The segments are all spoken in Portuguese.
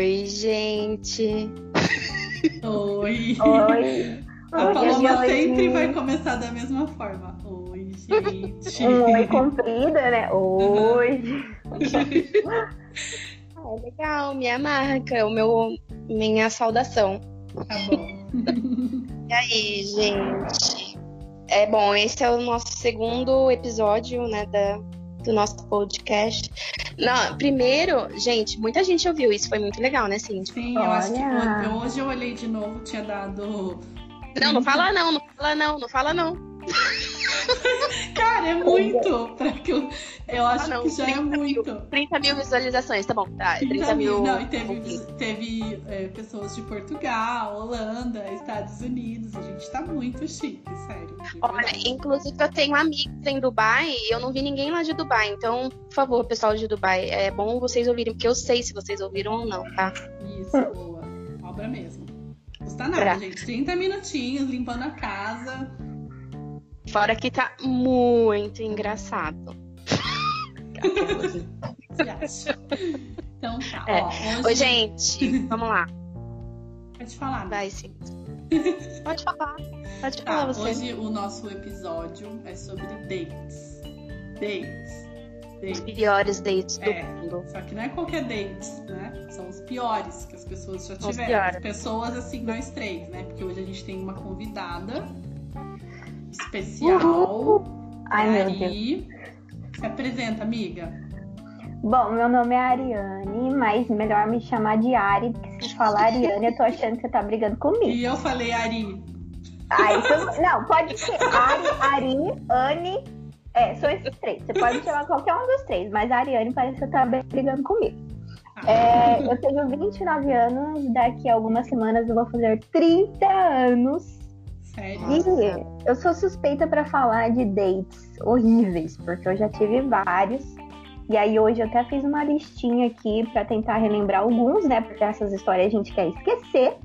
Oi, gente. Oi. Oi. A Oi, Paloma oi, sempre oi. vai começar da mesma forma. Oi, gente. Um oi comprida, né? Oi. Ah, legal, minha marca, o meu, minha saudação. Tá bom. E aí, gente? É bom, esse é o nosso segundo episódio, né, da, do nosso podcast. Não, primeiro, gente, muita gente ouviu isso, foi muito legal, né, Cindy? Sim, eu acho que Olha. hoje eu olhei de novo, tinha dado. Não, não fala não, não fala não, não fala não. Cara, é muito! Pra que eu, eu acho Ah, não, que já é 30 mil. muito. 30 mil visualizações, tá bom, tá, 30 mil. Não, e teve, teve é, pessoas de Portugal, Holanda, Estados Unidos. A gente tá muito chique, sério. Olha, inclusive eu tenho amigos em Dubai e eu não vi ninguém lá de Dubai. Então, por favor, pessoal de Dubai, é bom vocês ouvirem, porque eu sei se vocês ouviram ou não, tá? Isso, boa. Obra mesmo. Custa nada, Pra- gente. 30 minutinhos limpando a casa. Fora que tá muito engraçado. Então tá. É. Ó, hoje... Oi, gente, vamos lá. Pode falar. né? Vai, sim. Pode falar. Pode Tá, falar você. hoje o nosso episódio é sobre dates. Dates. Os Dates. piores dates do É. mundo. Só que não é qualquer dates, né? São os piores que as pessoas já os tiveram. pessoas assim, nós três, né? Porque hoje a gente tem uma convidada especial. Uhul. Ai, meu Deus. Ari. Se apresenta, amiga. Bom, meu nome é Ariane, mas melhor me chamar de Ari, porque se falar Ariane, eu tô achando que você tá brigando comigo. E eu falei, Ari. Ai, então- não, pode ser Ari, Ari, Anne. É, são esses três. Você pode me chamar qualquer um dos três, mas a Ariane parece que tá brigando comigo. Ah, É, eu tenho 29 anos, daqui a algumas semanas eu vou fazer 30 anos. Sério? E eu sou suspeita pra falar de dates horríveis, porque eu já tive vários. E aí hoje eu até fiz uma listinha aqui pra tentar relembrar alguns, né? Porque essas histórias a gente quer esquecer.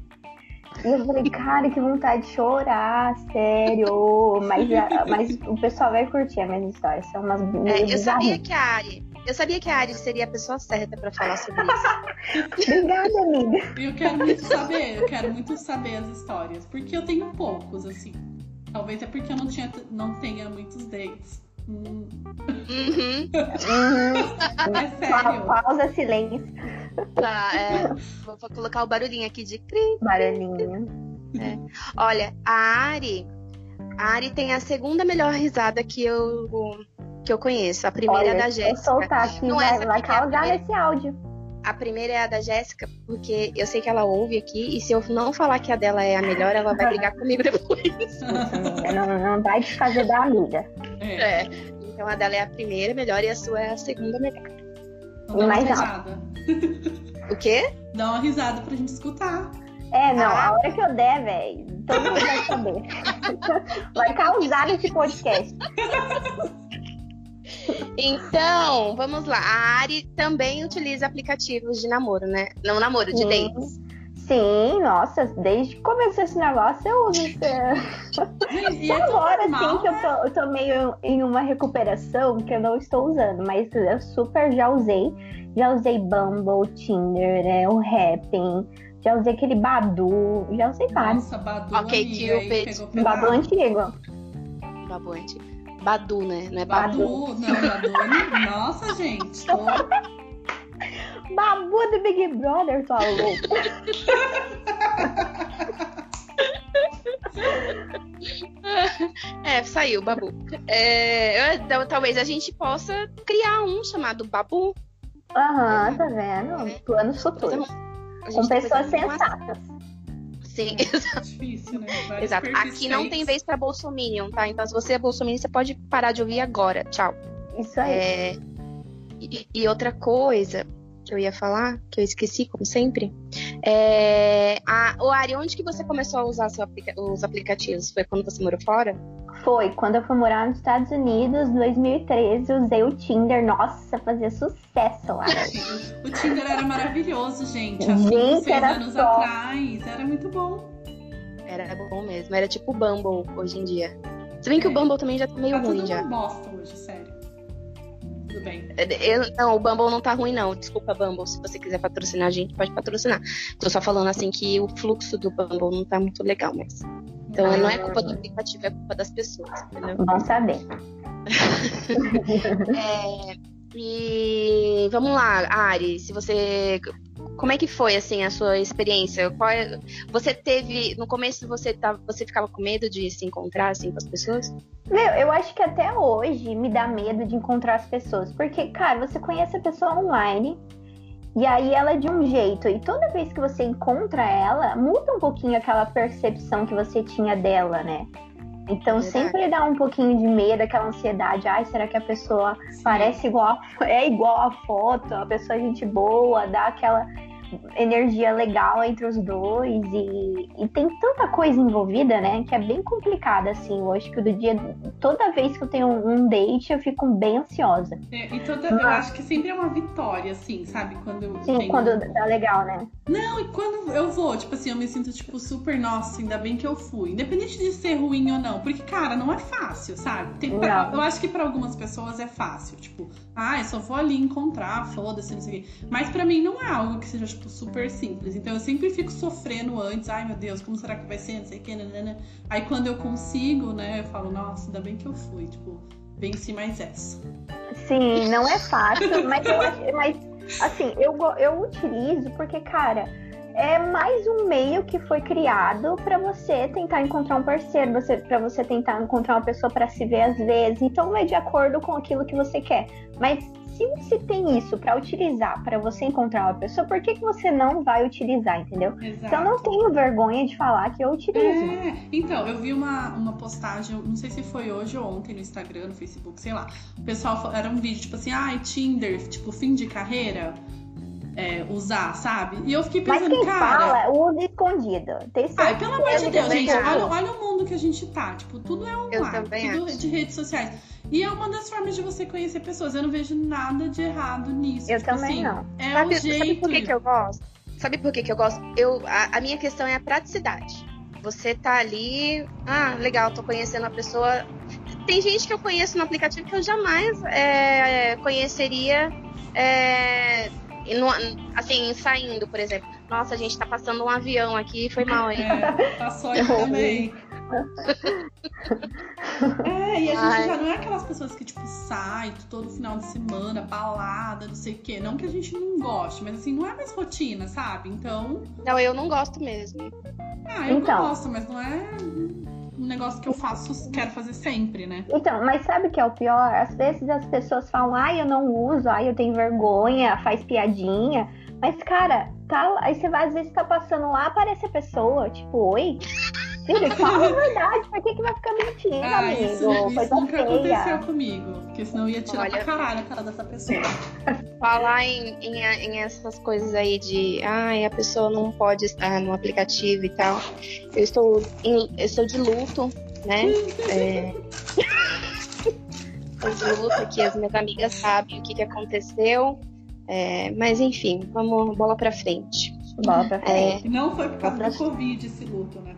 E eu falei, cara, que vontade de chorar, sério. Mas, a- mas o pessoal vai curtir as minhas histórias. São umas É, eu sabia que a Ari. Eu sabia que a Ari seria a pessoa certa pra falar sobre isso. Obrigada, amiga. E eu quero muito saber, eu quero muito saber as histórias. Porque eu tenho poucos, assim. Talvez é porque eu não, tinha, não tenha muitos dates. Hum, Uhum. Uhum. é Pa- sério. Pausa, silêncio, Tá, é, vou, vou colocar o barulhinho aqui de cri. barulhinho. Olha, a Ari. A Ari tem a segunda melhor risada que eu, que eu conheço. A primeira é Olha, da se eu Jéssica. soltar aqui, Não, vai, vai é a causar nesse áudio. A primeira é a da Jéssica, porque eu sei que ela ouve aqui. E se eu não falar que a dela é a melhor, ela vai brigar comigo depois. Não, não de fazer da amiga. É, É. Então a dela é a primeira melhor e a sua é a segunda melhor. então dá uma Mais risada. O quê? Dá uma risada pra gente escutar. É, não, Ah. a hora que eu der, velho, todo mundo vai saber. Vai causar nesse podcast. Então, vamos lá. A Ari também utiliza aplicativos de namoro, né? Não namoro, de Sim. dates. Sim, nossa, desde que começou esse negócio eu uso esse. E é Agora normal, sim que eu tô, eu tô meio em uma recuperação que eu não estou usando, mas eu super já usei. Já usei Bumble, Tinder, né, o Happn, já usei aquele Badu, já usei vários. Nossa, Badu, Ok, amiga, aí Cupid. pegou Badu pesado. antigo. Badu, né? Não é Badu. Badu, não, Badu. Nossa, gente. Tô... Babu do Big Brother, tua louca. É, saiu, Babu. É, eu- talvez a gente possa criar um chamado Babu. Aham, tá vendo? Planos futuros. Com tá pessoas fazendo uma- sensatas. Sim, Difícil, né? Vários exato. Aqui não tem vez pra Bolsominion, tá? Então, se você é Bolsominion, você pode parar de ouvir agora. Tchau. Isso aí. É, e, e outra coisa que eu ia falar, que eu esqueci, como sempre. É, a, o Ari, onde que você começou a usar seu aplica- os aplicativos? Foi quando você morou fora? Foi quando eu fui morar nos Estados Unidos, 2013, usei o Tinder. Nossa, fazia sucesso lá. O Tinder era maravilhoso, gente. Há Gente, era anos top. atrás. Era muito bom. Era bom mesmo. Era tipo o Bumble hoje em dia. Se bem que o É. Bumble também já tá meio tá ruim tudo já. uma bosta hoje, sério. tudo bem. Eu, não, o Bumble não tá ruim, não. Desculpa, Bumble. Se você quiser patrocinar a gente, pode patrocinar. Tô só falando assim que o fluxo do Bumble não tá muito legal, mas. Então não é culpa do aplicativo, é culpa das pessoas, entendeu? Bom saber. É, e vamos lá, Ari, se você. Como é que foi assim a sua experiência? Qual é- Você teve. No começo você, tá... você ficava com medo de se encontrar assim com as pessoas? Meu, eu acho que até hoje me dá medo de encontrar as pessoas. Porque, cara, você conhece a pessoa online e aí ela é de um jeito. E toda vez que você encontra ela, muda um pouquinho aquela percepção que você tinha dela, né? Então Verdade. sempre dá um pouquinho de medo, aquela ansiedade. Ai, será que a pessoa parece igual, a- é igual a foto? A pessoa é gente boa, dá aquela energia legal entre os dois e, e tem tanta coisa envolvida, né? Que é bem complicada, assim. Eu acho que do dia, toda vez que eu tenho um date, eu fico bem ansiosa. É, e toda, eu acho que sempre é uma vitória, assim, sabe? Quando Sim, tenho- quando dá legal, né? Não, e quando eu vou, tipo assim, eu me sinto, tipo, super, nossa, ainda bem que eu fui. Independente de ser ruim ou não. Porque, cara, não é fácil, sabe? Tem, pra- eu acho que pra algumas pessoas é fácil. Tipo, ah, eu só vou ali encontrar, foda-se, não sei o quê. Mas pra mim não é algo que seja, tipo, super simples. Então eu sempre fico sofrendo antes. Ai, meu Deus, como será que vai ser? Não sei o quê, nanana. Aí quando eu consigo, né, eu falo, nossa, ainda bem que eu fui. Tipo, venci mais essa. Sim, não é fácil, mas, eu, mas assim, eu, eu utilizo porque, cara, é mais um meio que foi criado pra você tentar encontrar um parceiro, você, para você tentar encontrar uma pessoa pra se ver às vezes. Então vai de acordo com aquilo que você quer. Mas se você tem isso pra utilizar pra você encontrar uma pessoa, por que, que você não vai utilizar, entendeu? Exato. Então eu não tenho vergonha de falar que eu utilizo. É, então, eu vi uma, uma postagem, não sei se foi hoje ou ontem no Instagram, no Facebook, sei lá. O pessoal era um vídeo, tipo assim, ai, Tinder, tipo, fim de carreira, é, usar, sabe? E eu fiquei Mas pensando, quem cara. fala, usa escondido. Tem Ai, pelo amor de Deus, gente, olha, olha o mundo que a gente tá. Tipo, tudo é online, tudo acho. de redes sociais. E é uma das formas de você conhecer pessoas. Eu não vejo nada de errado nisso. Eu tipo também assim, não. É Sabe, o jeito. sabe por que, que eu gosto? Sabe por que, que eu gosto? Eu, a, a minha questão é a praticidade. Você tá ali, ah, legal, tô conhecendo a pessoa. Tem gente que eu conheço no aplicativo que eu jamais é, conheceria, é, e no- assim, saindo, por exemplo. Nossa, a gente tá passando um avião aqui, foi mal, hein? É, passou aqui também. É, e a gente Ai. já não é aquelas pessoas que, tipo, sai todo final de semana, balada, não sei o quê. Não que a gente não goste, mas assim, não é mais rotina, sabe? Então, Não, eu não gosto mesmo. ah, eu Então. gosto, mas não é um negócio que eu faço, quero fazer sempre, né? Então, mas sabe o que é o pior? Às vezes as pessoas falam, ai, eu não uso, ai, eu tenho vergonha, faz piadinha. Mas, cara, tá, aí você vai, às vezes tá passando lá, aparece a pessoa, tipo, oi? Filho, fala a verdade, por que, que vai ficar mentindo, Ah, amigo? isso, isso nunca aconteceu feia. comigo. Porque senão eu ia tirar Olha- pra caralho a cara dessa pessoa. Falar em, em, em essas coisas aí de ai, a pessoa não pode estar no aplicativo e tal. Eu estou, em- eu estou de luto, né? É... Estou de luto aqui, as minhas amigas sabem o que, que aconteceu. É, mas enfim, vamos bola pra frente. Bola pra É, frente. E não foi por causa do Covid esse luto, né?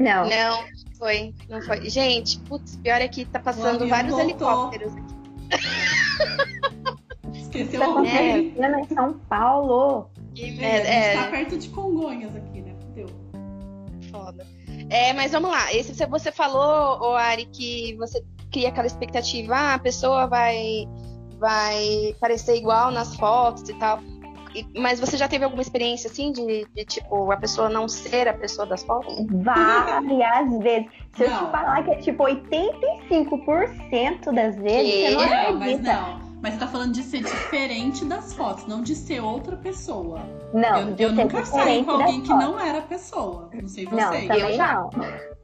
Não. não, foi, não foi. Gente, putz, pior é que tá O passando vários voltou. helicópteros aqui. Esqueceu Tá o acontecendo em São Paulo. E, É, a gente é, tá perto de Congonhas aqui, né? Deu. Foda. É, mas vamos lá. Esse você- falou, ô Ari, que você cria aquela expectativa, ah, a pessoa vai vai parecer igual nas fotos e tal. E- mas você já teve alguma experiência assim de, de, tipo a pessoa não ser a pessoa das fotos? Várias vezes. Se eu Não. te falar que é tipo 85% das vezes, Que? você não Não, mas acredita. não. Mas você tá falando de ser diferente das fotos, não de ser outra pessoa. Não, eu de eu ser nunca saí com alguém que fotos. não era pessoa. Não sei Não, vocês. também Eu já. não.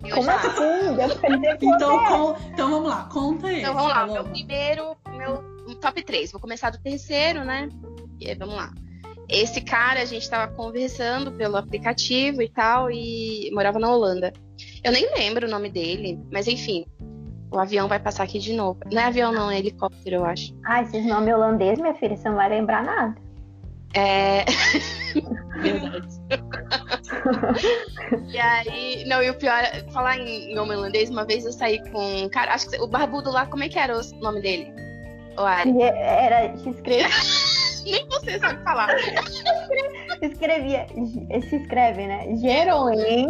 Eu Como já. assim? Deus que Então, con- então vamos lá, conta esse. Então vamos lá, Paloma. meu primeiro, meu top 3. Vou começar do terceiro, né? E aí, vamos lá. Esse cara, a gente tava conversando pelo aplicativo e tal, e morava na Holanda. Eu nem lembro o nome dele, mas enfim. O avião vai passar aqui de novo. Não é avião, não, é helicóptero, eu acho. Ai, esses nomes holandeses, minha filha, você não vai lembrar nada. É. Verdade. e aí, não, e o pior, falar em, homem holandês, uma vez eu saí com um cara, acho que o barbudo lá, como é que era o nome dele? Ari. Era, se escreve, Nem você sabe falar. escrevia, se escreve, né? Jeroen,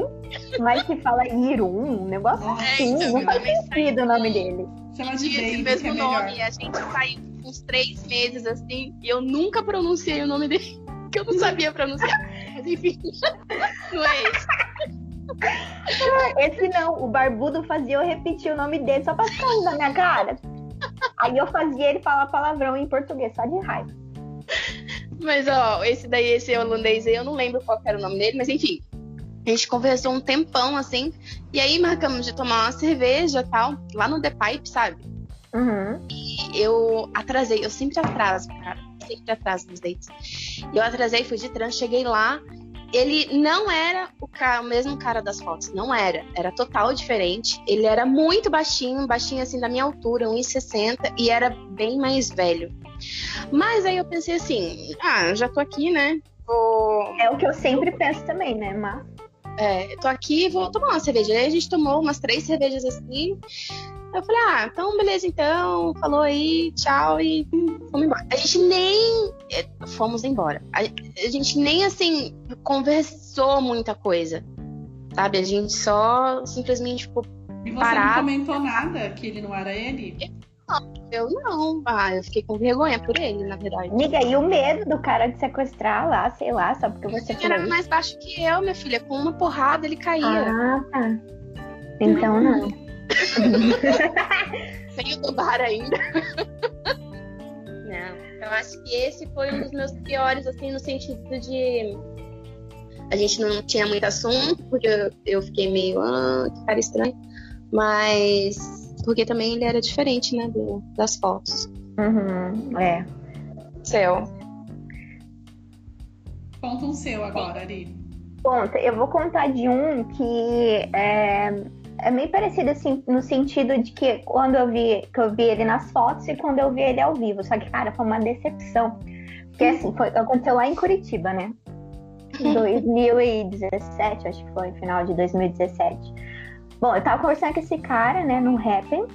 mas se fala Irun, um negócio assim. então, Não faz nome sentido o nome dele. Chama de Tinha esse mesmo é melhor. nome. A gente saiu uns três meses assim e eu nunca pronunciei o nome dele. Que eu não sabia pronunciar. Mas enfim, não é esse. Esse não, o barbudo fazia eu repetir o nome dele só pra ficar rindo da minha cara. Aí eu fazia ele falar palavrão em português, só de raiva. Mas ó, esse daí, esse holandês aí, eu não lembro qual era o nome dele, mas enfim. A gente conversou um tempão assim. E aí marcamos de tomar uma cerveja e tal, lá no The Pipe, sabe? Uhum. eu atrasei, eu sempre atraso, cara. Sempre atraso nos dates. Eu atrasei, fui de trânsito, cheguei lá. Ele não era o, cara, o mesmo cara das fotos, não era. Era total diferente. Ele era muito baixinho, baixinho assim da minha altura, 1,60, e era bem mais velho. Mas aí eu pensei assim: ah, eu já tô aqui, né? Vou. É o que eu sempre penso também, né, Mas É, eu tô aqui, vou tomar uma cerveja. Aí a gente tomou umas três cervejas assim. Eu falei, ah, então beleza, então. Falou aí, tchau e hum, fomos embora. A gente nem. eh, Fomos embora. A, a gente nem assim conversou muita coisa. Sabe? A gente só simplesmente ficou. E você Parado. não comentou nada que ele não era ele? Eu não. Ah, eu fiquei com vergonha por ele, na verdade. Amiga, e o medo do cara de sequestrar lá, sei lá, só porque você Ele era mais baixo que eu, minha filha. Com uma porrada ele caía. Ah, tá. Então não. Sem o do bar ainda. Não, eu acho que esse foi um dos meus piores, assim, no sentido de. A gente não tinha muito assunto, porque eu, eu fiquei meio. Ah, que cara estranho. Mas. Porque também ele era diferente, né, do- das fotos. Uhum, é. Céu. Conta um seu agora, Ari. Conta, eu vou contar de um que é, é meio parecido assim, no sentido de que quando eu vi que eu vi ele nas fotos e quando eu vi ele ao vivo. Só que, cara, foi uma decepção. Porque assim, foi, aconteceu lá em Curitiba, né? Em 2017, acho que foi, final de 2017. Bom, eu tava conversando com esse cara, né, no Happn.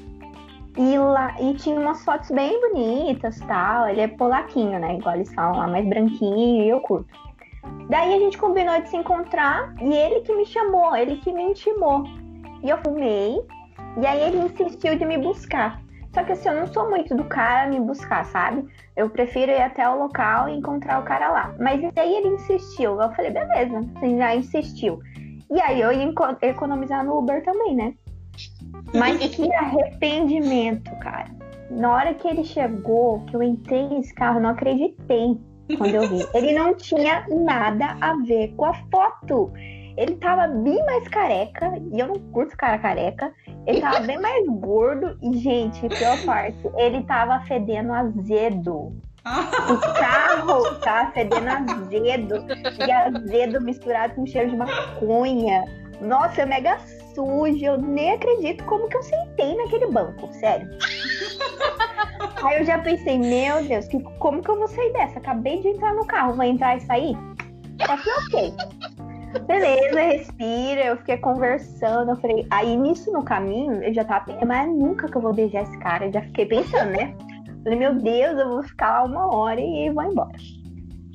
E, lá, e tinha umas fotos bem bonitas tal. Ele é polaquinho, né? Igual eles falam lá, mais branquinho e eu curto. Daí a gente combinou de se encontrar e ele que me chamou, ele que me intimou. E eu fumei, e aí ele insistiu de me buscar. Só que assim, eu não sou muito do cara me buscar, sabe? Eu prefiro ir até o local e encontrar o cara lá. Mas daí ele insistiu. Eu falei, beleza, você já insistiu. E aí eu ia economizar no Uber também, né? Mas que arrependimento, cara. Na hora que ele chegou, que eu entrei nesse carro, eu não acreditei quando eu vi. Ele não tinha nada a ver com a foto. Ele tava bem mais careca, e eu não curto cara careca. Ele tava bem mais gordo, e, gente, pior parte, ele tava fedendo azedo. O carro tava fedendo azedo, e azedo misturado com cheiro de maconha. Nossa, é mega sujo, eu nem acredito como que eu sentei naquele banco, sério. Aí eu já pensei, meu Deus, que, como que eu vou sair dessa? Acabei de entrar no carro, vou entrar e sair? Só que ok. Beleza, respira, eu fiquei conversando, eu falei, aí nisso no caminho, eu já tava pensando, mas nunca que eu vou beijar esse cara, eu já fiquei pensando, né? Falei, meu Deus, eu vou ficar lá uma hora e vou embora.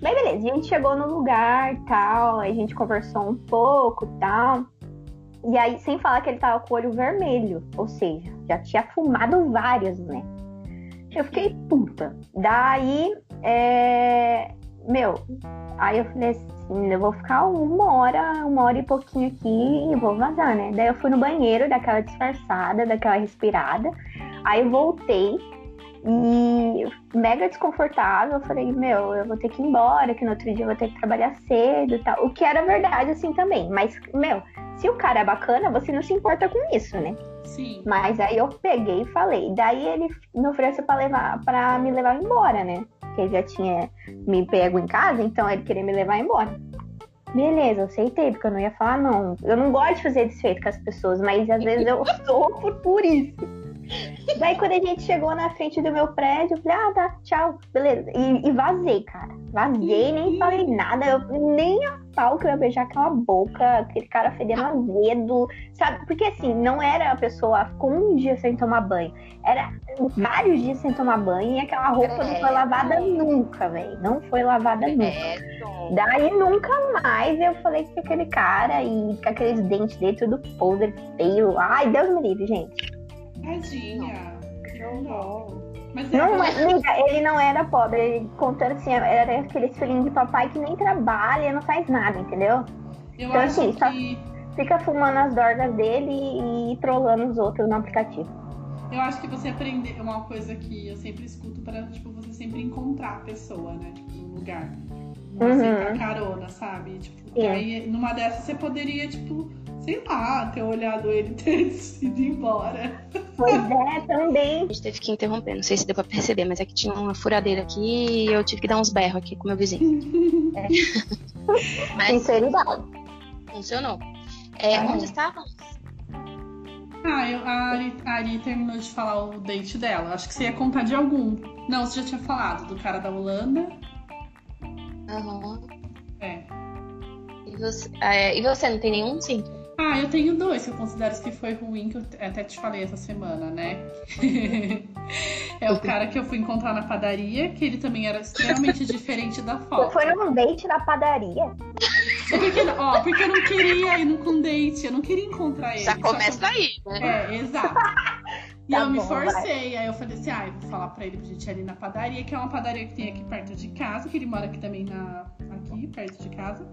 Mas beleza, a gente chegou no lugar tal, a gente conversou um pouco tal. E aí, sem falar que ele tava com o olho vermelho, ou seja, já tinha fumado várias, né? Eu fiquei puta. Daí, é... meu, aí eu falei assim, eu vou ficar uma hora, uma hora e pouquinho aqui e vou vazar, né? Daí eu fui no banheiro, daquela disfarçada, daquela respirada. Aí eu voltei e mega desconfortável. Eu falei, meu, eu vou ter que ir embora, que no outro dia eu vou ter que trabalhar cedo e tal. O que era verdade, assim, também. Mas, meu, se o cara é bacana, você não se importa com isso, né? Sim. Mas aí eu peguei e falei. Daí ele me ofereceu pra, levar, pra me levar embora, né? Porque ele já tinha me pego em casa, então ele queria me levar embora. Beleza, eu aceitei, porque eu não ia falar não. Eu não gosto de fazer desfeito com as pessoas, mas às vezes eu sofro por isso. Daí quando a gente chegou na frente do meu prédio, eu falei, ah, tá, tchau, beleza. E, e vazei, cara. Vazei, nem falei nada. Eu, nem a pau que eu ia beijar aquela boca, aquele cara fedendo azedo, sabe? Porque assim, não era a pessoa com um dia sem tomar banho. Era vários dias sem tomar banho e aquela roupa não foi lavada nunca, velho. Não foi lavada nunca. Daí nunca mais eu falei com aquele cara e com aqueles dentes dele tudo podre, feio. Ai, Deus me livre, gente. Tadinha. Não, não. Mas não, amiga, ele não era pobre, ele contando assim, era aquele filhinho de papai que nem trabalha, não faz nada, entendeu? Eu então, acho assim, que... fica fumando as dorgas dele e, e trollando os outros no aplicativo. Eu acho que você aprender uma coisa que eu sempre escuto para tipo, você sempre encontrar a pessoa, né? Tipo, no lugar. Não uhum. carona, sabe? Tipo, aí numa dessas você poderia, tipo, sei lá, ter olhado ele ter ido embora. Pois é, também. A gente teve que interromper, não sei se deu pra perceber, mas é que tinha uma furadeira aqui e eu tive que dar uns berros aqui com meu vizinho. é. Mas Sinceridade. Funcionou. É, onde estávamos? Ah, eu, a, Ari, a Ari terminou de falar o date dela. Acho que você ia contar de algum. Não, você já tinha falado do cara da Holanda. Aham. Uhum. É. E você, é, e você não tem nenhum, sim? Ah, eu tenho dois que eu considero que foi ruim, que eu até te falei essa semana, né? é o cara que eu fui encontrar na padaria, que ele também era extremamente diferente da foto. Foi num date na padaria? Porque, ó, porque eu não queria ir num date, eu não queria encontrar ele. Já começa aí, né? É, exato. E tá eu bom, me forcei, vai. aí eu falei assim, ah, eu vou falar pra ele pra gente ir ali na padaria, que é uma padaria que tem aqui perto de casa, que ele mora aqui também na. aqui, perto de casa.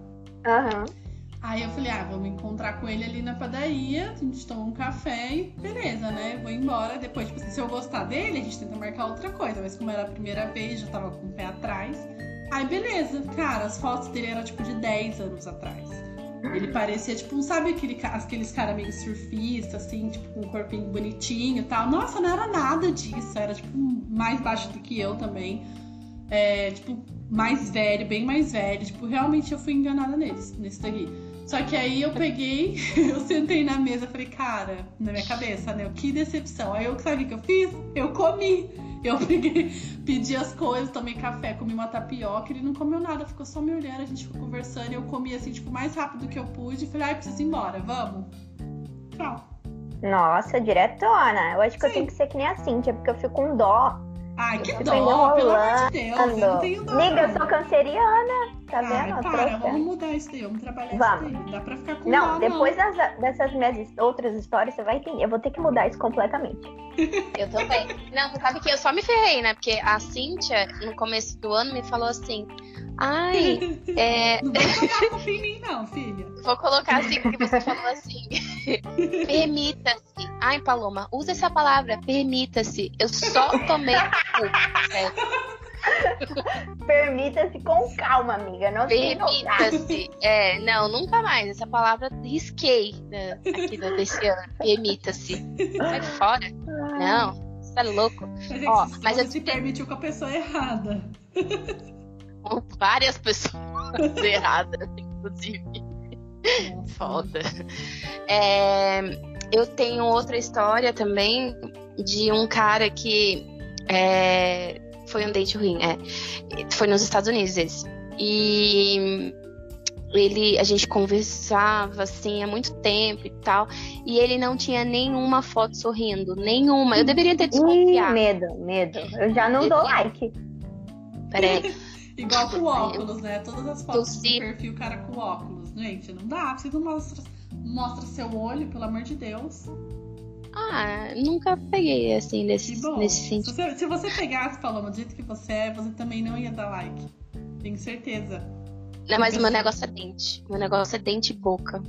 Aham. Uhum. Aí eu falei, ah, vamos encontrar com ele ali na padaria, a gente toma um café e beleza, né? Vou embora. Depois, tipo assim, se eu gostar dele, a gente tenta marcar outra coisa. Mas como era a primeira vez, já tava com o pé atrás. Aí beleza, cara, as fotos dele eram tipo de 10 anos atrás. Ele parecia, tipo, sabe aquele, aqueles caras meio surfistas, assim, tipo, com um corpinho bonitinho e tal. Nossa, não era nada disso. Era, tipo, mais baixo do que eu também. É, tipo, mais velho, bem mais velho. Tipo, realmente eu fui enganada nesse, nesse daqui. Só que aí eu peguei, eu sentei na mesa falei, cara, na minha cabeça, né? Que decepção. Aí eu sabe o que eu fiz? Eu comi. Eu peguei, pedi as coisas, tomei café, comi uma tapioca, ele não comeu nada, ficou só me olhando, a gente ficou conversando, e eu comi assim, tipo, mais rápido que eu pude, e falei, ai, preciso ir embora, vamos. Tchau. Nossa, diretona. Eu acho que Sim. eu tenho que ser que nem a Cintia, porque eu fico com dó Ai, que dó, pelo amor de Deus. Eu não tenho dó. Amiga, eu sou canceriana. Tá vendo? Para, vamos mudar isso daí, vamos trabalhar vamos. isso daí. Dá pra ficar com Não, dó, depois não. Das, dessas minhas outras histórias, você vai entender. Eu vou ter que mudar isso completamente. Eu também. Não, sabe que eu só me ferrei, né? Porque a Cíntia, no começo do ano, me falou assim: Ai, é. Não vai colocar culpa em mim, não, filha. Vou colocar assim, porque você falou assim. Permita-se. Ai, Paloma, usa essa palavra, permita-se. Eu só tomei Permita-se com calma, amiga. Não Permita-se. É, não, nunca mais. Essa palavra risquei né, aqui desse ano. Permita-se. Sai fora. Não, você tá louco. Mas, Ó, mas eu se permitiu com a pessoa errada. Com várias pessoas erradas, inclusive. Foda. É, eu tenho outra história também de um cara que é, foi um date ruim, é. Foi nos Estados Unidos esse. E ele, a gente conversava assim há muito tempo e tal, e ele não tinha nenhuma foto sorrindo, nenhuma. Eu deveria ter desconfiado. Ih, medo, medo. Eu já não dou like. Peraí. Igual com óculos, né? Todas as fotos do perfil, cara com óculos. Gente, não dá. Você não mostra, mostra seu olho, pelo amor de Deus. Ah, nunca peguei assim nesse, nesse sentido. Se você, se você pegasse, Paloma, do jeito que você é, você também não ia dar like. Tenho certeza. Não, mas o meu negócio é dente. Meu negócio é dente e boca.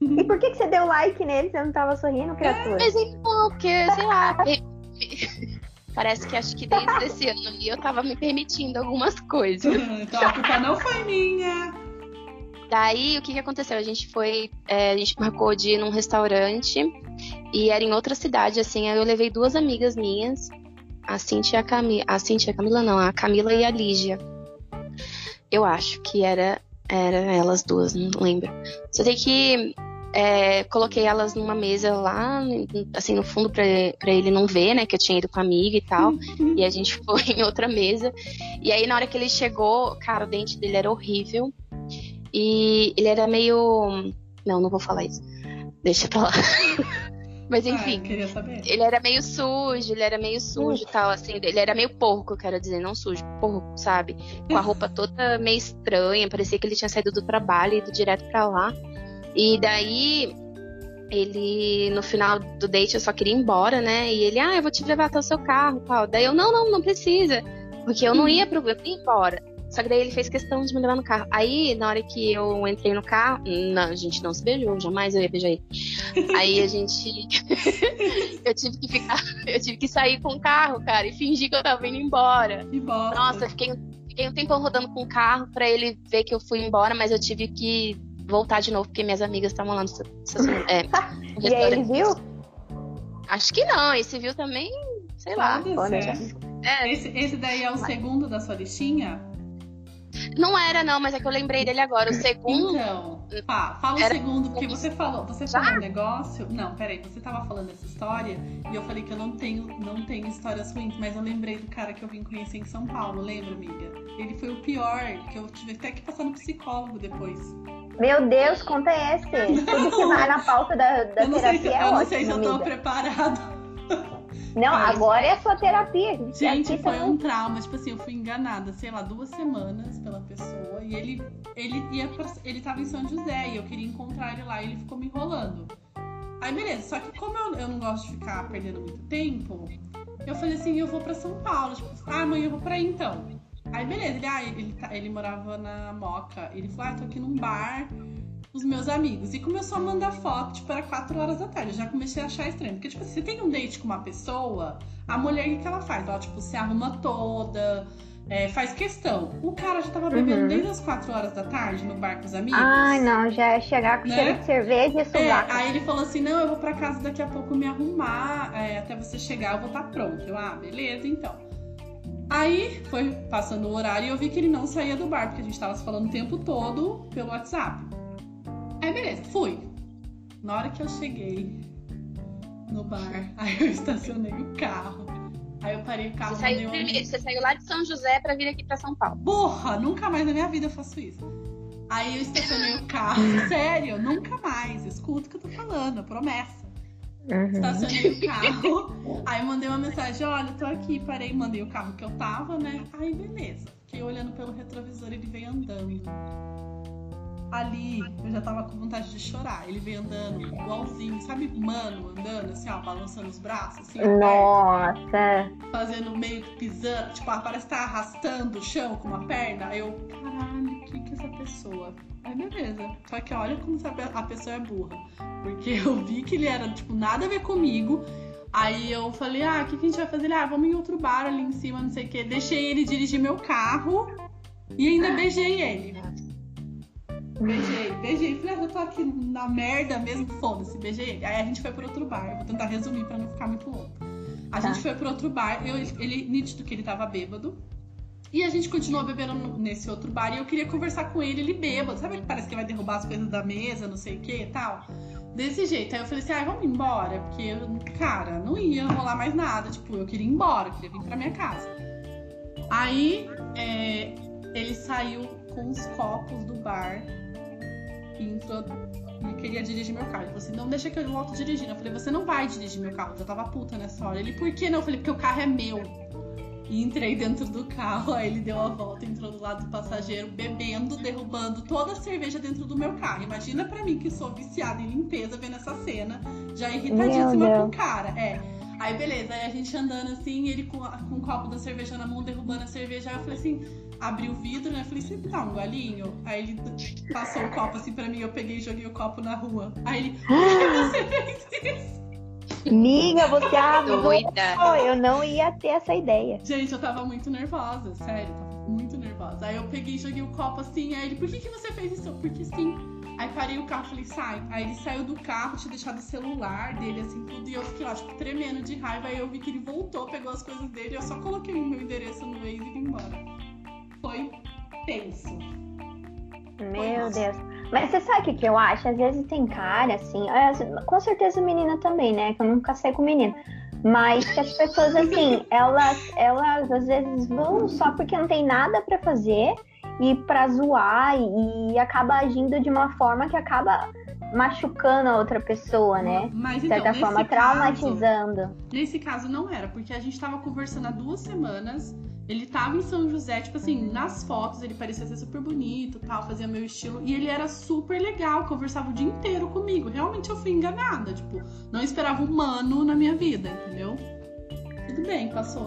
E por que, que você deu like nele? Você não tava sorrindo, criatura? É, mas então, porque, sei lá. Parece que acho que desde esse ano eu tava me permitindo algumas coisas. então a culpa não foi minha. Daí, o que, que aconteceu? A gente foi. É, a gente marcou de ir num restaurante e era em outra cidade, assim. Aí eu levei duas amigas minhas, a Cintia e a Camila. A Cintia e a Camila não, a Camila e a Lígia. Eu acho que era, era elas duas, não lembro. Só sei que é, coloquei elas numa mesa lá, assim, no fundo, pra, pra ele não ver, né? Que eu tinha ido com a amiga e tal. e a gente foi em outra mesa. E aí, na hora que ele chegou, cara, o dente dele era horrível. E ele era meio. Não, não vou falar isso. Deixa pra lá. Mas Ah, enfim, saber. ele era meio sujo, ele era meio sujo e tal, assim. Ele era meio porco, eu quero dizer, não sujo, porco, sabe? Com a roupa toda meio estranha, parecia que ele tinha saído do trabalho e ido direto pra lá. E daí, ele, no final do date, eu só queria ir embora, né? E ele, ah, eu vou te levar até o seu carro e tal. Daí eu, não, não, não precisa. Porque eu não ia pro. Eu ia embora. Só que daí ele fez questão de me levar no carro. Aí, na hora que eu entrei no carro, não, a gente não se beijou, jamais eu ia beijar ele. Aí a gente. eu tive que ficar. Eu tive que sair com o carro, cara, e fingir que eu tava indo embora. Bosta. Nossa, eu fiquei, fiquei um tempão rodando com o carro pra ele ver que eu fui embora, mas eu tive que voltar de novo, porque minhas amigas estavam lá no, é, no E aí ele viu? Acho que não, esse viu também, sei lá. Pode Olha, ser. É, Esse, esse daí é o segundo da sua listinha? Não era, não, mas é que eu lembrei dele agora. O segundo. Então, pá, fala o Era- segundo, porque você falou, você falou um negócio. Não, peraí, você tava falando essa história e eu falei que eu não tenho, não tenho histórias ruins, mas eu lembrei do cara que eu vim conhecer em São Paulo, lembra, amiga? Ele foi o pior, que eu tive até que passar no psicólogo depois. Meu Deus, conta esse. Tudo que vai na pauta da, da eu não sei se, terapia é eu não ótimo, sei se eu tô amiga. preparada. Não, Mas- agora é a sua terapia. Gente, foi também. um trauma. Tipo assim, eu fui enganada, sei lá, duas semanas pela pessoa. E ele, ele ia pra, ele tava em São José e eu queria encontrar ele lá e ele ficou me enrolando. Aí beleza, só que como eu, eu não gosto de ficar perdendo muito tempo, eu falei assim, eu vou pra São Paulo. Tipo, ah, amanhã eu vou pra aí então. Aí beleza, ele, ah, ele, tá- ele morava na Moca. Ele falou, ah, tô aqui num bar os meus amigos. E começou a mandar foto, tipo, era 4 horas da tarde. Eu já comecei a achar estranho. Porque, tipo, se você tem um date com uma pessoa, a mulher, o que ela faz? Ela, tipo, se arruma toda, é, faz questão. O cara já tava bebendo Uhum. desde as 4 horas da tarde no bar com os amigos. Ai, não, já é chegar com Né? cheiro de cerveja e É, sovaco. aí ele falou assim: não, eu vou pra casa daqui a pouco me arrumar, é, até você chegar, eu vou estar pronto. Eu, ah, beleza, então. Aí foi passando o horário e eu vi que ele não saía do bar, porque a gente tava se falando o tempo todo pelo WhatsApp. Aí beleza, fui. Na hora que eu cheguei no bar, aí eu estacionei o carro. Aí eu parei o carro Você saiu, primeiro- você saiu lá de São José pra vir aqui pra São Paulo. Porra, nunca mais na minha vida eu faço isso. Aí eu estacionei o carro, sério, nunca mais. Escuta o que eu tô falando, promessa. Uhum. Estacionei o carro, aí mandei uma mensagem: olha, eu tô aqui, parei, mandei o carro que eu tava, né? Aí beleza. Fiquei olhando pelo retrovisor, ele veio andando. Ali, eu já tava com vontade de chorar. Ele veio andando igualzinho, sabe, mano, andando assim, ó, balançando os braços, assim, Nossa. fazendo meio que pisando, tipo, ah, parece que tá arrastando o chão com uma perna. Aí eu, caralho, o que que é essa pessoa? Aí beleza. Só que olha como a pessoa é burra. Porque eu vi que ele era, tipo, nada a ver comigo. Aí eu falei, ah, o que, que a gente vai fazer? Ele, ah, vamos em outro bar ali em cima, não sei o quê. Deixei ele dirigir meu carro e ainda beijei ele. Beijei, beijei. Falei, ah, eu tô aqui na merda mesmo, foda-se, beijei ele. Aí a gente foi pro outro bar. Eu vou tentar resumir pra não ficar muito louco. A Tá. gente foi pro outro bar, eu, ele, nítido que ele tava bêbado. E a gente continuou bebendo nesse outro bar e eu queria conversar com ele, ele bêbado. Sabe que parece que vai derrubar as coisas da mesa, não sei o que e tal? Desse jeito. Aí eu falei assim, ah, vamos embora. Porque, eu, cara, não ia rolar mais nada. Tipo, eu queria ir embora, eu queria vir pra minha casa. Aí, é, ele saiu com os copos do bar e entrou e queria dirigir meu carro. Ele falou assim: não deixa que eu volto dirigindo. Eu falei: você não vai dirigir meu carro. Eu já tava puta nessa hora. Ele: por que não? Eu falei: porque o carro é meu. E entrei dentro do carro. Aí ele deu a volta, entrou do lado do passageiro, bebendo, derrubando toda a cerveja dentro do meu carro. Imagina pra mim que sou viciada em limpeza vendo essa cena, já irritadíssima com o cara. É. Aí beleza, aí a gente andando assim, ele com, a- com o copo da cerveja na mão, derrubando a cerveja. Aí eu falei assim, abri o vidro, né? Falei, você dá um golinho? Aí ele passou o copo assim pra mim, eu peguei e joguei o copo na rua. Aí ele, por que você fez isso? Liga, você avisou. Doida. Eu não ia ter essa ideia. Gente, eu tava muito nervosa, sério, tava muito nervosa. Aí eu peguei e joguei o copo assim, aí ele, por que, que você fez isso? Porque sim. Aí parei o carro, falei, sai. Aí ele saiu do carro, tinha deixado o celular dele, assim, tudo, e eu fiquei lá, tipo, tremendo de raiva. Aí eu vi que ele voltou, pegou as coisas dele, eu só coloquei o meu endereço no Waze e vim embora. Foi tenso. Meu. Deus. Mas você sabe o que, eu acho? Às vezes tem cara, assim, é, com certeza menina também, né? Que eu nunca sei com menina. Mas que as pessoas, assim, elas, elas às vezes vão só porque não tem nada para fazer e pra zoar e, e acaba agindo de uma forma que acaba machucando a outra pessoa, né? Mas De então, certa nesse forma, caso, traumatizando. nesse caso não era, porque a gente tava conversando há duas semanas. Ele tava em São José, tipo assim, nas fotos ele parecia ser super bonito, tal, fazia meu estilo. E ele era super legal, conversava o dia inteiro comigo. Realmente eu fui enganada, tipo, não esperava um mano na minha vida, entendeu? Tudo bem, passou.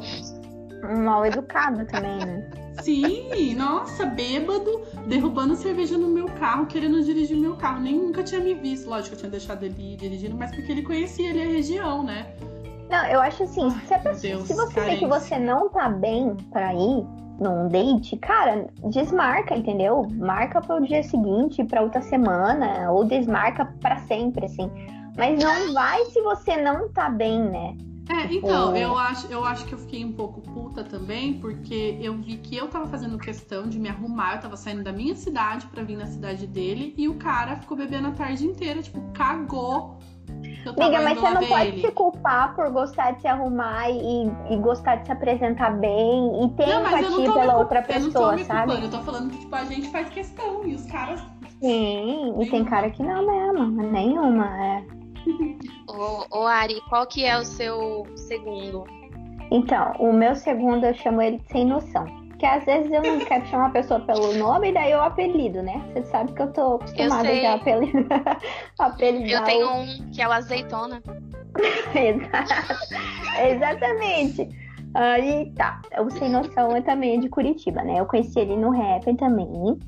Mal educado também, né? Sim, nossa, bêbado, derrubando cerveja no meu carro, querendo dirigir meu carro. Nem nunca tinha me visto. Lógico, eu tinha deixado ele ir dirigindo, mas porque ele conhecia ali a região, né? Não, eu acho assim, se, pessoa- Deus, se você vê que você não tá bem pra ir num date, cara, desmarca, entendeu? Marca pro dia seguinte, pra outra semana, ou desmarca pra sempre, assim. Mas não vai se você não tá bem, né? É, então, Tipo- eu acho, eu acho que eu fiquei um pouco puta também, porque eu vi que eu tava fazendo questão de me arrumar, eu tava saindo da minha cidade pra vir na cidade dele, e o cara ficou bebendo a tarde inteira, tipo, cagou. Eu Amiga, mas você não ver pode ele. se culpar por gostar de se arrumar e, e gostar de se apresentar bem e ter Não, eu empatia pela outra Eu não tô pessoa, me sabe? culpando, eu tô falando que, tipo, a gente faz questão, e os caras. Sim, e tem cara que não mesmo, nenhuma, é. Ô, ô Ari, qual que é o seu segundo? Então, o meu segundo eu chamo ele de sem noção. Porque às vezes eu não quero chamar a pessoa pelo nome e daí eu apelido, né? Você sabe que eu tô acostumada já a apelidar. apelidar Eu tenho o- um que é o azeitona. Exatamente. Aí tá. O Sem Noção é também de Curitiba, né? Eu conheci ele no rap também.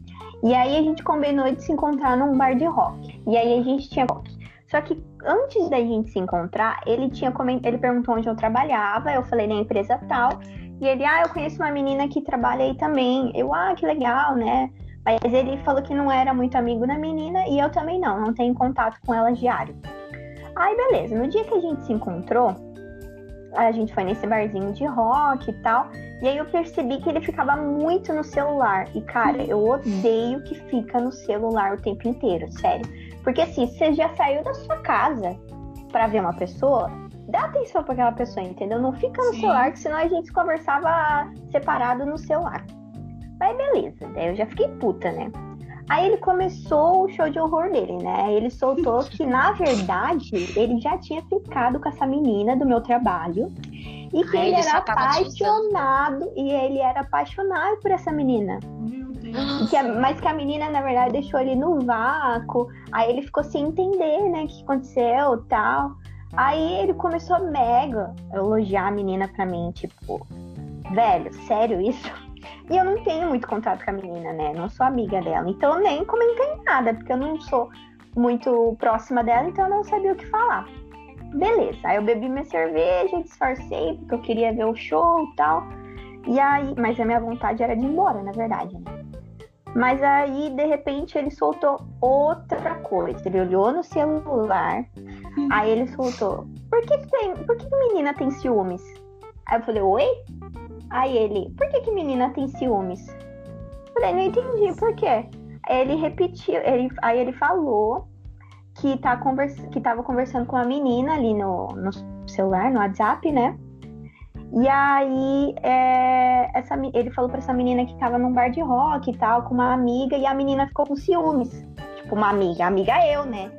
E aí a gente combinou de se encontrar num bar de rock. E aí a gente tinha rock. Só que antes da gente se encontrar, ele tinha comen- ele perguntou onde eu trabalhava, eu falei na empresa tal. E ele, ah, eu conheço uma menina que trabalha aí também. Eu, ah, que legal, né? Mas ele falou que não era muito amigo da menina e eu também não, não tenho contato com ela diário. Aí, beleza. No dia que a gente se encontrou, a gente foi nesse barzinho de rock e tal. E aí eu percebi que ele ficava muito no celular. E, cara, eu odeio que fica no celular o tempo inteiro, sério. Porque assim, você já saiu da sua casa pra ver uma pessoa, dá atenção pra aquela pessoa, entendeu? Não fica no Sim. celular, que senão a gente conversava separado no celular. Mas beleza, daí eu já fiquei puta, né? Aí ele começou o show de horror dele, né? Ele soltou que, na verdade, ele já tinha ficado com essa menina do meu trabalho. E que Ah, ele ele era apaixonado. E ele era apaixonado por essa menina. Meu Deus. Que a- mas que a menina, na verdade, deixou ele no vácuo. Aí ele ficou sem entender, né? O que aconteceu tal. Aí ele começou a mega elogiar a menina pra mim, tipo, velho, sério isso? E eu não tenho muito contato com a menina, né? Não sou amiga dela. Então eu nem comentei nada, porque eu não sou muito próxima dela, então eu não sabia o que falar. Beleza, aí eu bebi minha cerveja, disfarcei, porque eu queria ver o show e tal. E aí, mas a minha vontade era de ir embora, na verdade, né? Mas aí, de repente, ele soltou outra coisa. Ele olhou no celular, aí ele soltou: Por que, que tem. Por que, que menina tem ciúmes? Aí eu falei, oi? Aí ele, por que, que menina tem ciúmes? Falei, não entendi, por quê? Aí ele repetiu, ele, aí ele falou que, tá convers, que tava conversando com a menina ali no, no celular, no WhatsApp, né? E aí, é, essa, ele falou pra essa menina que tava num bar de rock e tal, com uma amiga, e a menina ficou com ciúmes. Tipo, uma amiga, amiga eu, né?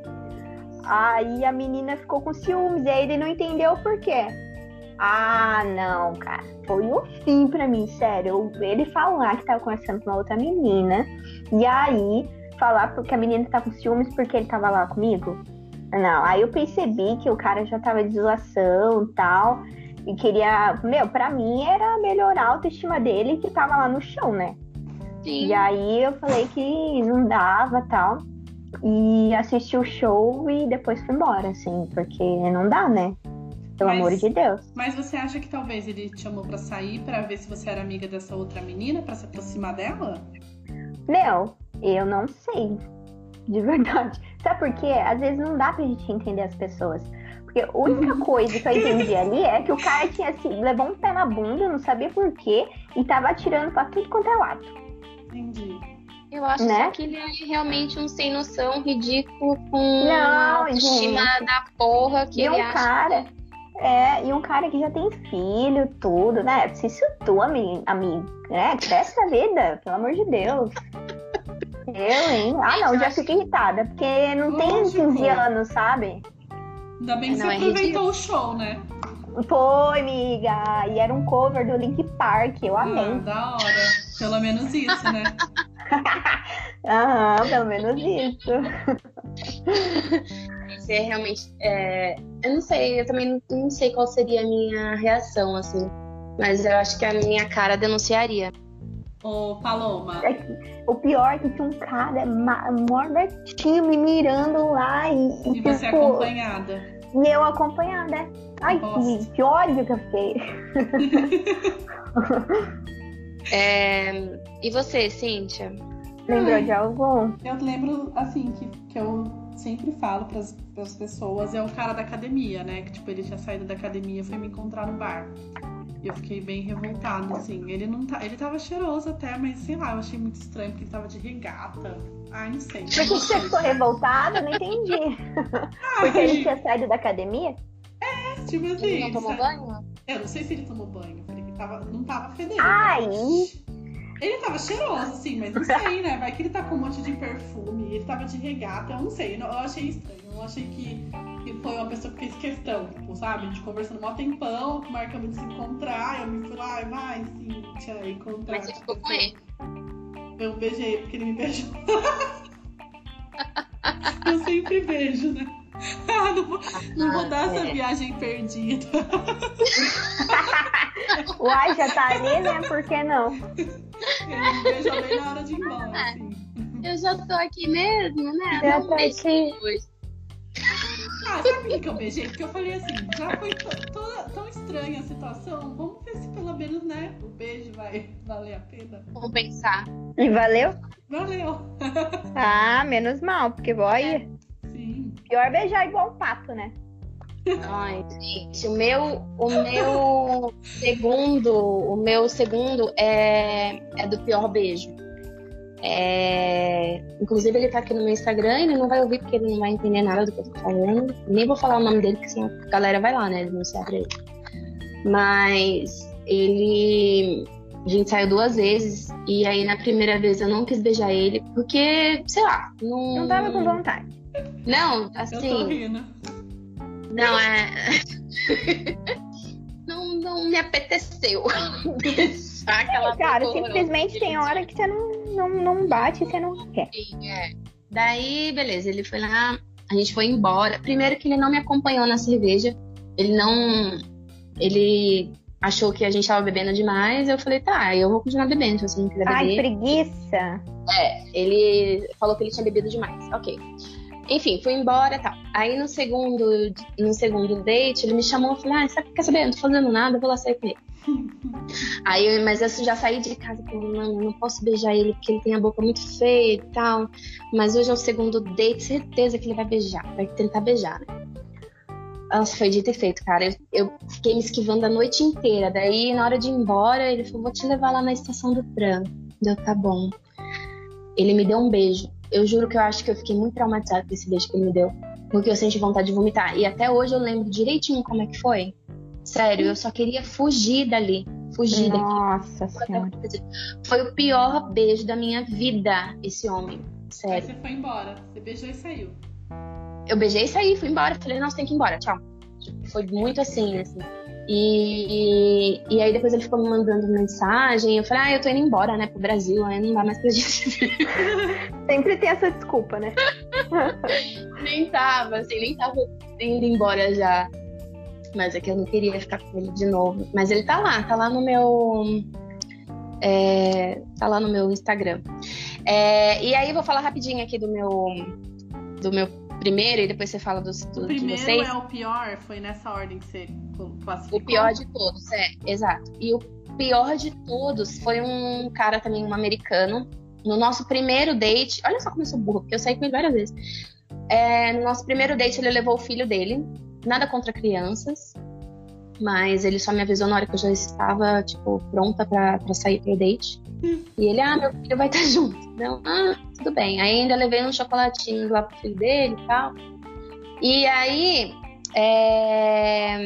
Aí a menina ficou com ciúmes, e aí ele não entendeu o porquê. Ah, não, cara. Foi o fim pra mim, sério. Ele falar que tava conversando com uma outra menina, e aí falar porque a menina tá com ciúmes porque ele tava lá comigo. Não, aí eu percebi que o cara já tava de zoação e tal. E queria. Meu, pra mim era melhorar a autoestima dele que tava lá no chão, né? Sim. E aí eu falei que não dava tal. E assisti o show e depois fui embora, assim, porque não dá, né? Pelo Mas- amor de Deus. Mas você acha que talvez ele te chamou pra sair pra ver se você era amiga dessa outra menina, pra se aproximar dela? Meu, eu não sei. De verdade. Sabe por quê? Às vezes não dá pra gente entender as pessoas. Porque a única coisa que eu entendi ali é que o cara tinha assim, levou um pé na bunda, não sabia por quê, e tava atirando pra tudo quanto é lado. Entendi. Eu acho Né? que ele é realmente um sem noção, ridículo, com Não, uma autoestima gente. da porra que E ele um acha. cara. É, e um cara que já tem filho, tudo, né? Se isso tu, amigo, amigo, né? Cresce a vida, pelo amor de Deus. Eu, hein? Ah, não, já fico irritada, porque não tem Lógico. 15 anos, sabe? Ainda bem que Não, você é aproveitou ridículo. o show, né? Foi, amiga. E era um cover do Link Park, eu Ah, amei. da hora. Pelo menos isso, né? Aham, pelo menos isso. Esse é realmente. é, Eu não sei, eu também não, não sei qual seria a minha reação, assim. Mas eu acho que a minha cara denunciaria. Ô, Paloma. O pior é que tinha um cara mordatinho me mirando lá e, E você é tipo, acompanhada. E eu acompanhada. Ai, Nossa. que, que ódio que eu fiquei. É, E você, Cíntia? Lembrou de algum? Eu lembro, assim, que, que eu sempre falo pras, pras pessoas, é o cara da academia, né? Que, tipo, ele tinha saído da academia e foi me encontrar no bar. E eu fiquei bem revoltado, assim. Ele não tá. Ele tava cheiroso até, mas sei lá, eu achei muito estranho, porque ele tava de regata. Ai, não sei. Por que, você ficou revoltada? Eu não entendi. Porque ele tinha saído da academia? Tipo assim, Ele não tomou sabe? banho? Eu não sei se ele tomou banho. Falei que tava, não tava fedendo. Ai! Ele tava cheiroso, assim, mas não sei, né? Vai que ele tá com um monte de perfume, ele tava de regata, eu não sei. Eu achei estranho. Eu achei que, que foi uma pessoa que fez questão, tipo, sabe? De conversando mó tempão, marcamos de se encontrar. Eu me fui lá, vai, Cíntia, encontrar. Mas você ficou com ele. Eu beijei porque ele me beijou. eu sempre beijo, né? Ah, não vou, não vou dar essa é. viagem perdida. Uai, já tá ali, né? Por que não? Ele me beijou bem na hora de ir embora, assim. Eu já tô aqui mesmo, né? Já Não aqui. depois. Ah, sabe por que eu beijei? Porque eu falei assim, já foi tão estranha a situação, vamos ver se pelo menos, né, o beijo vai valer a pena. Vamos pensar. E valeu? Valeu! Ah, menos mal, porque olha, Sim. pior beijar igual um pato, né? Ai, gente, o meu, o meu segundo, o meu segundo é, é do pior beijo. É, inclusive ele tá aqui no meu Instagram, ele não vai ouvir porque ele não vai entender nada do que eu tô falando. Nem vou falar o nome dele, porque senão a galera vai lá, né? Denunciar pra ele. Mas ele. A gente saiu duas vezes e aí na primeira vez eu não quis beijar ele, porque, sei lá, não. Não tava com vontade. Não, Eu tô assim. rindo. Não, é. não, não me apeteceu deixar aquela Cara, pessoa simplesmente tem hora que você não, não, não bate e você não quer. Sim, é. Daí, beleza, ele foi lá, a gente foi embora. Primeiro que ele não me acompanhou na cerveja. Ele não. Ele achou que a gente tava bebendo demais. Eu falei, tá, eu vou continuar bebendo, se você não quiser Ai, beber. preguiça. Ele falou que ele tinha bebido demais. Ok. Enfim, fui embora e tal. Aí no segundo, no segundo date, ele me chamou e falou: Ah, sabe, quer saber? Eu não tô fazendo nada, vou lá sair com ele. Aí, eu- mas eu já saí de casa falando, mano, não posso beijar ele porque ele tem a boca muito feia e tal. Mas hoje é o segundo date, certeza que ele vai beijar, vai tentar beijar, né? Nossa, foi dito e feito, cara. Eu, eu fiquei me esquivando a noite inteira. Daí, na hora de ir embora, ele falou: Vou te levar lá na estação do tram. Deu, tá bom. Ele me deu um beijo. Eu juro que eu acho que eu fiquei muito traumatizada com esse beijo que ele me deu. Porque eu senti vontade de vomitar. E até hoje eu lembro direitinho como é que foi. Sério, eu só queria fugir dali. Fugir daqui. Nossa senhora. Foi o pior beijo da minha vida, esse homem. Aí Sério. você foi embora. Você beijou e saiu. Eu beijei e saí, fui embora. Falei, não, você tem que ir embora, tchau. Foi muito assim, assim. E, e, aí depois ele ficou me mandando mensagem. Eu falei, ah, eu tô indo embora, né, pro Brasil. Aí não dá mais pra gente. Sempre tem essa desculpa, né? nem tava, assim, nem tava indo embora já. Mas é que eu não queria ficar com ele de novo. Mas ele tá lá, tá lá no meu. é, tá lá no meu Instagram. É, e aí eu vou falar rapidinho aqui do meu. Do meu primeiro, e depois você fala dos, do, O de primeiro vocês. é o pior, foi nessa ordem que você classificou. O pior de todos, é, exato. E o pior de todos foi um cara também, um americano. No nosso primeiro date, olha só como eu sou burra, porque eu saí com ele várias vezes. É, no nosso primeiro date, ele levou o filho dele. Nada contra crianças. Mas ele só me avisou na hora que eu já estava, tipo, pronta pra, pra sair pro date. E ele, ah, meu filho vai estar junto. Então, ah, tudo bem. Aí ainda levei uns chocolatinhos lá pro filho dele e tal. E aí, é...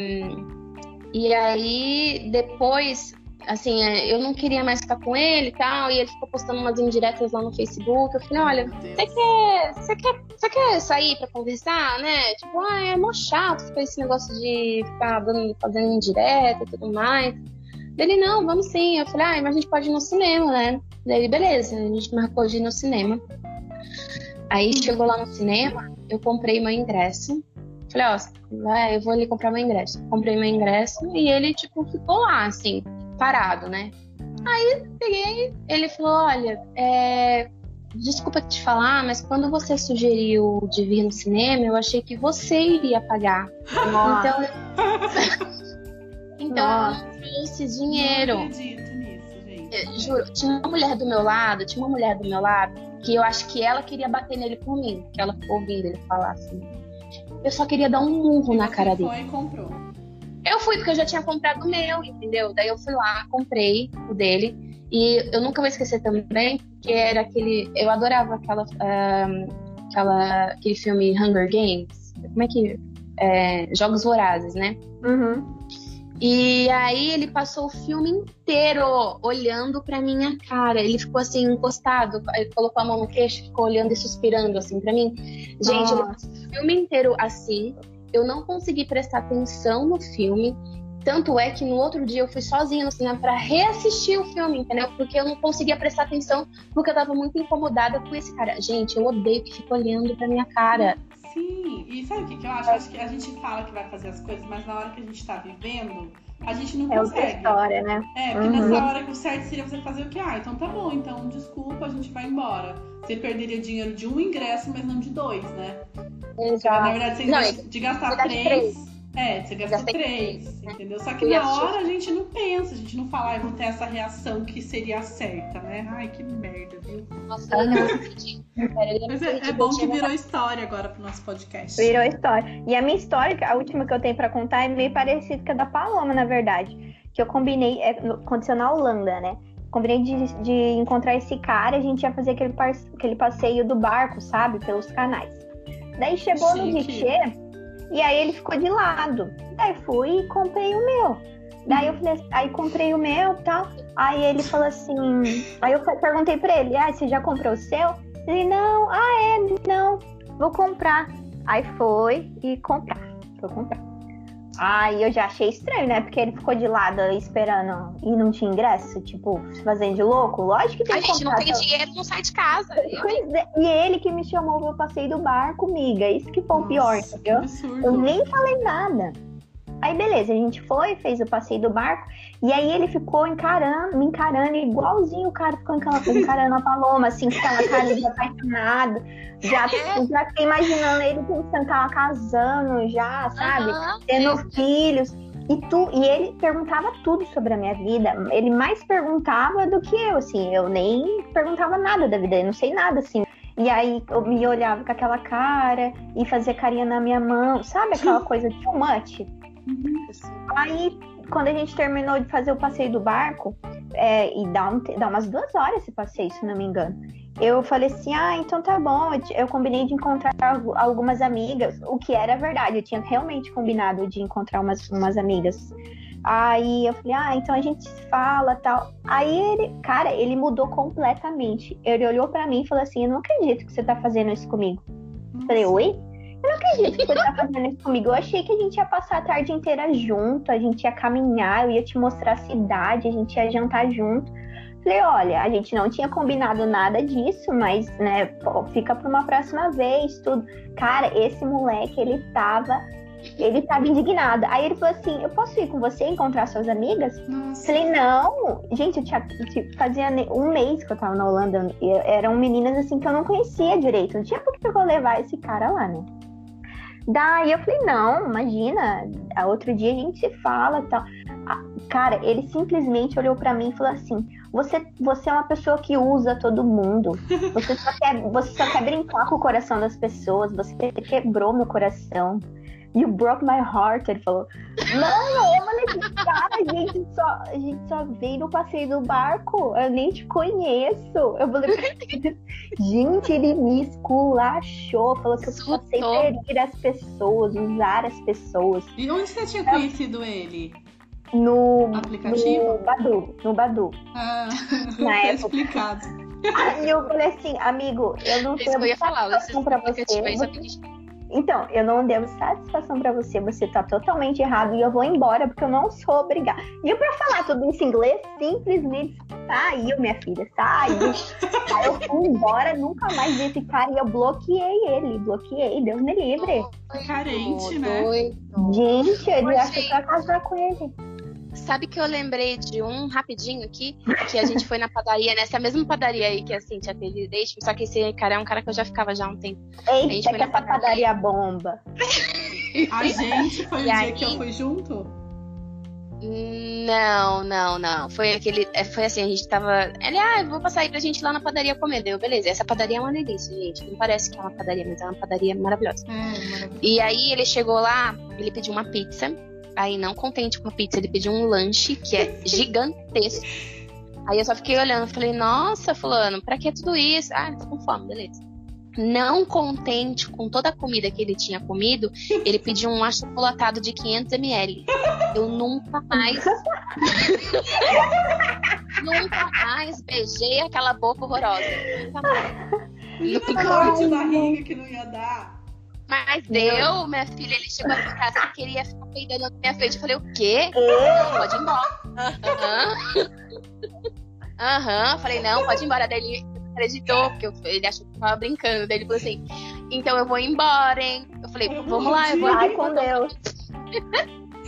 e aí depois, assim, é, eu não queria mais ficar com ele e tal, e ele ficou postando umas indiretas lá no Facebook. Eu falei, olha, você quer, você quer, você quer sair pra conversar, né? Tipo, ah, é mó chato ficar esse negócio de ficar dando, fazendo indireta e tudo mais. Ele, não, vamos sim. Eu falei, ah, mas a gente pode ir no cinema, né? Daí, beleza, a gente marcou de ir no cinema. Aí chegou lá no cinema, eu comprei meu ingresso. Falei, ó, vai, eu vou ali comprar meu ingresso. Comprei meu ingresso e ele, tipo, ficou lá, assim, parado, né? Aí peguei, ele falou, olha, é, desculpa te falar, mas quando você sugeriu de vir no cinema, eu achei que você iria pagar. Então, então eu não trouxe dinheiro. Não acredito nisso, gente. Juro, tinha uma mulher do meu lado, tinha uma mulher do meu lado, que eu acho que ela queria bater nele por mim, que ela ficou ouvindo ele falar assim. Eu só queria dar um murro na cara foi dele. e comprou. Eu fui porque eu já tinha comprado o meu, entendeu? Daí eu fui lá, comprei o dele. E eu nunca vou esquecer também, que era aquele. Eu adorava aquela, aquela, aquele filme Hunger Games. Como é que. é, Jogos Vorazes, né? Uhum. E aí ele passou o filme inteiro olhando pra minha cara. Ele ficou assim, encostado, ele colocou a mão no queixo, ficou olhando e suspirando assim pra mim. Gente, ele Nossa. passou o filme inteiro assim. Eu não consegui prestar atenção no filme. Tanto é que no outro dia eu fui sozinha no cinema pra reassistir o filme, entendeu? Porque eu não conseguia prestar atenção, porque eu tava muito incomodada com esse cara. Gente, eu odeio que fica olhando pra minha cara. Sim, e sabe o que, que eu acho? Acho que a gente fala que vai fazer as coisas, mas na hora que a gente tá vivendo, a gente não É outra consegue. história, né? É, porque Uhum. nessa hora que o certo seria você fazer o quê? Ah, então tá bom, então desculpa, a gente vai embora. Você perderia dinheiro de um ingresso, mas não de dois, né? Na verdade, você Não, de gastar gasta três. É, você gastou Gastei três, né? entendeu? Só que Eu na hora a gente não pensa, a gente não fala, eu vou ter essa reação que seria certa, né? Ai, que merda, viu? Nossa, ele é Mas é, é bom que virou história agora pro nosso podcast. Virou história. E a minha história, a última que eu tenho pra contar, é meio parecida com a da Paloma, na verdade. Que eu combinei, é, no- aconteceu na Holanda, né? Combinei de, de encontrar esse cara, a gente ia fazer aquele, aquele passeio do barco, sabe? Pelos canais. Daí chegou no Chique. guichê, e aí ele ficou de lado. Daí fui e comprei o meu. Daí eu falei, aí comprei o meu e tal. Aí ele falou assim. Aí eu perguntei pra ele, ah, você já comprou o seu? Ele, não, ah, é, não, vou comprar. Aí foi e comprar. Foi comprar. Aí eu já achei estranho, né? Porque ele ficou de lado esperando e não tinha ingresso, tipo, se fazendo de louco. Lógico que tem A que gente não comprar. tem dinheiro, não sai de casa. Pois é, E ele que me chamou pro passeio do barco, miga. Isso que foi o pior, Nossa, entendeu? absurdo. Eu nem falei nada. Aí beleza, a gente foi, fez o passeio do barco, e aí ele ficou encarando, me encarando, igualzinho o cara ficou encarando, a Paloma, assim, com aquela cara de apaixonado. Já, É. já fiquei imaginando ele pensando que tava casando já, sabe? Aham. Tendo filhos. E, tu, e ele perguntava tudo sobre a minha vida. Ele mais perguntava do que eu, assim. Eu nem perguntava nada da vida, eu não sei nada, assim. E aí eu me olhava com aquela cara e fazia carinha na minha mão, sabe aquela coisa too much? Uhum. Aí, quando a gente terminou de fazer o passeio do barco, é, e dá, um dá umas duas horas esse passeio, se não me engano. Eu falei assim, ah, então tá bom. Eu, combinei de encontrar algu- algumas amigas, o que era verdade. Eu tinha realmente combinado de encontrar umas, umas amigas. Aí eu falei, ah, então a gente se fala tal. Aí ele, cara, ele mudou completamente. Ele olhou pra mim e falou assim: Eu não acredito que você tá fazendo isso comigo. Eu falei, oi? Eu não acredito que você tá fazendo isso comigo. Eu achei que a gente ia passar a tarde inteira junto, a gente ia caminhar, eu ia te mostrar a cidade, a gente ia jantar junto. Falei, olha, a gente não tinha combinado nada disso, mas, né, pô, fica pra uma próxima vez, tudo. Cara, esse moleque, ele tava. Ele tava indignado. Aí ele falou assim: Eu posso ir com você encontrar suas amigas? Nossa. Falei, não, gente, eu tinha, tipo, fazia um mês que eu tava na Holanda. e eram meninas assim que eu não conhecia direito. Não tinha por que eu levar esse cara lá, né? Daí eu falei, não, imagina, a outro dia a gente se fala e tal. Cara, ele simplesmente olhou pra mim e falou assim: você, você é uma pessoa que usa todo mundo. Você só, quer, você só quer brincar com o coração das pessoas. Você quebrou meu coração. You broke my heart. Ele falou, mano, a gente, só, a gente só veio no passeio do barco. Eu nem te conheço. Eu falei, gente, ele me esculachou. Falou que eu passei ferir as pessoas, usar as pessoas. E onde você tinha conhecido ele? No aplicativo? No Badu. No Badu. Ah, Na tá época. explicado. Aí eu falei assim, amigo, eu não Isso tenho que eu ia falar, pra você. Então, eu não devo satisfação pra você, você tá totalmente errado e eu vou embora porque eu não sou obrigada. E pra falar tudo isso em inglês, simplesmente saiu, minha filha, saiu. Aí eu fui embora, nunca mais vi esse cara e eu bloqueei ele, bloqueei, Deus me livre. Carente, né? Gente, ele acha que vai casar com ele. Sabe que eu lembrei de um rapidinho aqui, que a gente foi na padaria, nessa mesma padaria aí que a Cintia teve date, só que esse cara é um cara que eu já ficava já há um tempo. gente Eita, foi que essa padaria. padaria bomba. A gente foi o E dia aí? que eu fui junto? Não, não, não. Foi aquele. é, Foi assim, a gente tava. Ele, ah, eu vou passar aí pra gente ir lá na padaria comer. Deu, beleza. Essa padaria é uma delícia, gente. Não parece que é uma padaria, mas é uma padaria maravilhosa. É. E aí ele chegou lá, ele pediu uma pizza. Aí, não contente com a pizza, ele pediu um lanche que é gigantesco. Aí eu só fiquei olhando, falei, nossa, fulano, pra que tudo isso? Ah, tô com fome, beleza. Não contente com toda a comida que ele tinha comido, ele pediu um achocolatado de 500ml. Eu nunca mais. nunca mais beijei aquela boca horrorosa. Nunca mais. Nunca dor de barriga que não ia dar. Mas deu, minha filha, ele chegou aqui em casa e queria ficar peidando na minha frente. Eu falei, o quê? Não, pode ir embora. Aham. Aham. Falei, não, pode ir embora. Daí ele acreditou, porque eu- ele achou que eu tava brincando. Daí ele falou assim, então eu vou embora, hein? Eu falei, vamos lá, eu vou vai aqui. com Deus.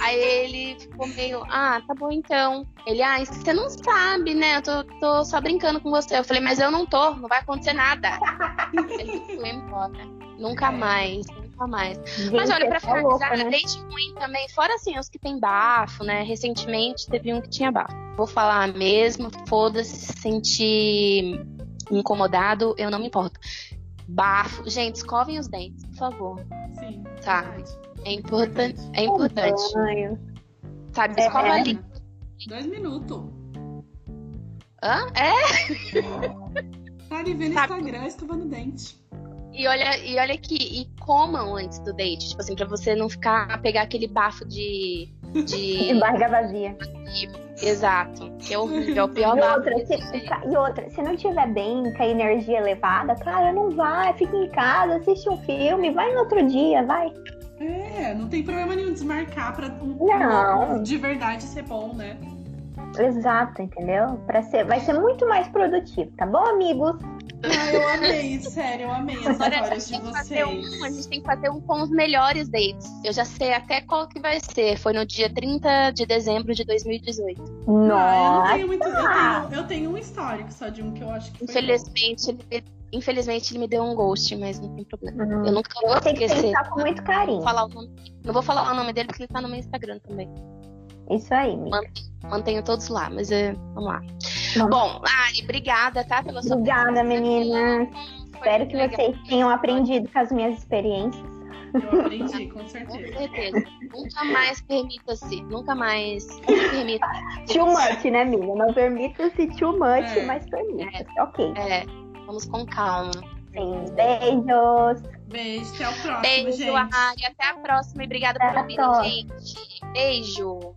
Aí ele ficou meio, ah, tá bom então. Ele, ah, você não sabe, né? Eu tô, tô só brincando com você. Eu falei, mas eu não tô, não vai acontecer nada. ele foi embora. Nunca mais, nunca mais. Mas Gente, olha, pra é louca, finalizar, né? date ruim também, fora assim, os que tem bafo, né? Recentemente teve um que tinha bafo. Vou falar mesmo, foda-se, se sentir incomodado, eu não me importo. Bafo. Gente, escovem os dentes, por favor. Sim. Tá. É importante. É importante. Sabe, É, escova é. ali. Dois minutos. Hã? É? Tá ali vendo Sabe- Instagram escovando dente. E olha, e olha aqui, e comam antes do date. Tipo assim, pra você não ficar, pegar aquele bafo de. De de... barriga vazia. Exato. Que é horrível, é o pior E bafo. outra, se, e outra, se não tiver bem, com a energia elevada, cara, não vai, fica em casa, assiste um filme, vai no outro dia, vai. É, não tem problema nenhum desmarcar pra um, Não. de verdade ser bom, né? Exato, entendeu? Pra ser, vai ser muito mais produtivo, tá bom, amigos? Ah, eu amei, sério, eu amei as Agora gente, de tem que fazer vocês. um, a gente tem que fazer um com os melhores dates. Eu já sei até qual que vai ser. Foi no dia 30 de dezembro de 2018. Ah, eu não Nossa! tenho muito. Eu tenho, eu tenho um histórico só de um que eu acho que foi. Infelizmente, ele me, infelizmente, ele me deu um ghost, mas não tem problema. Hum, Eu nunca vou Tem que esquecer. pensar com muito Não carinho. vou, falar o nome, não vou falar o nome dele porque ele tá no meu Instagram também. Isso aí, amiga. Mantenho todos lá, mas é, vamos lá. Bom, Ari, obrigada, tá? Pela sua Obrigada, meninas. Foi Espero que legal. vocês tenham aprendido com as minhas experiências. Eu aprendi, com Com certeza. certeza. nunca mais permita-se. Nunca mais permita. Too much, né, amiga? Não permita-se too much, É. mas permita-se. Ok. É, vamos com calma. Sim, beijos. Beijo, até o próximo, Beijo, gente. Ari. Até a próxima e obrigada Até por próxima. gente. Beijo.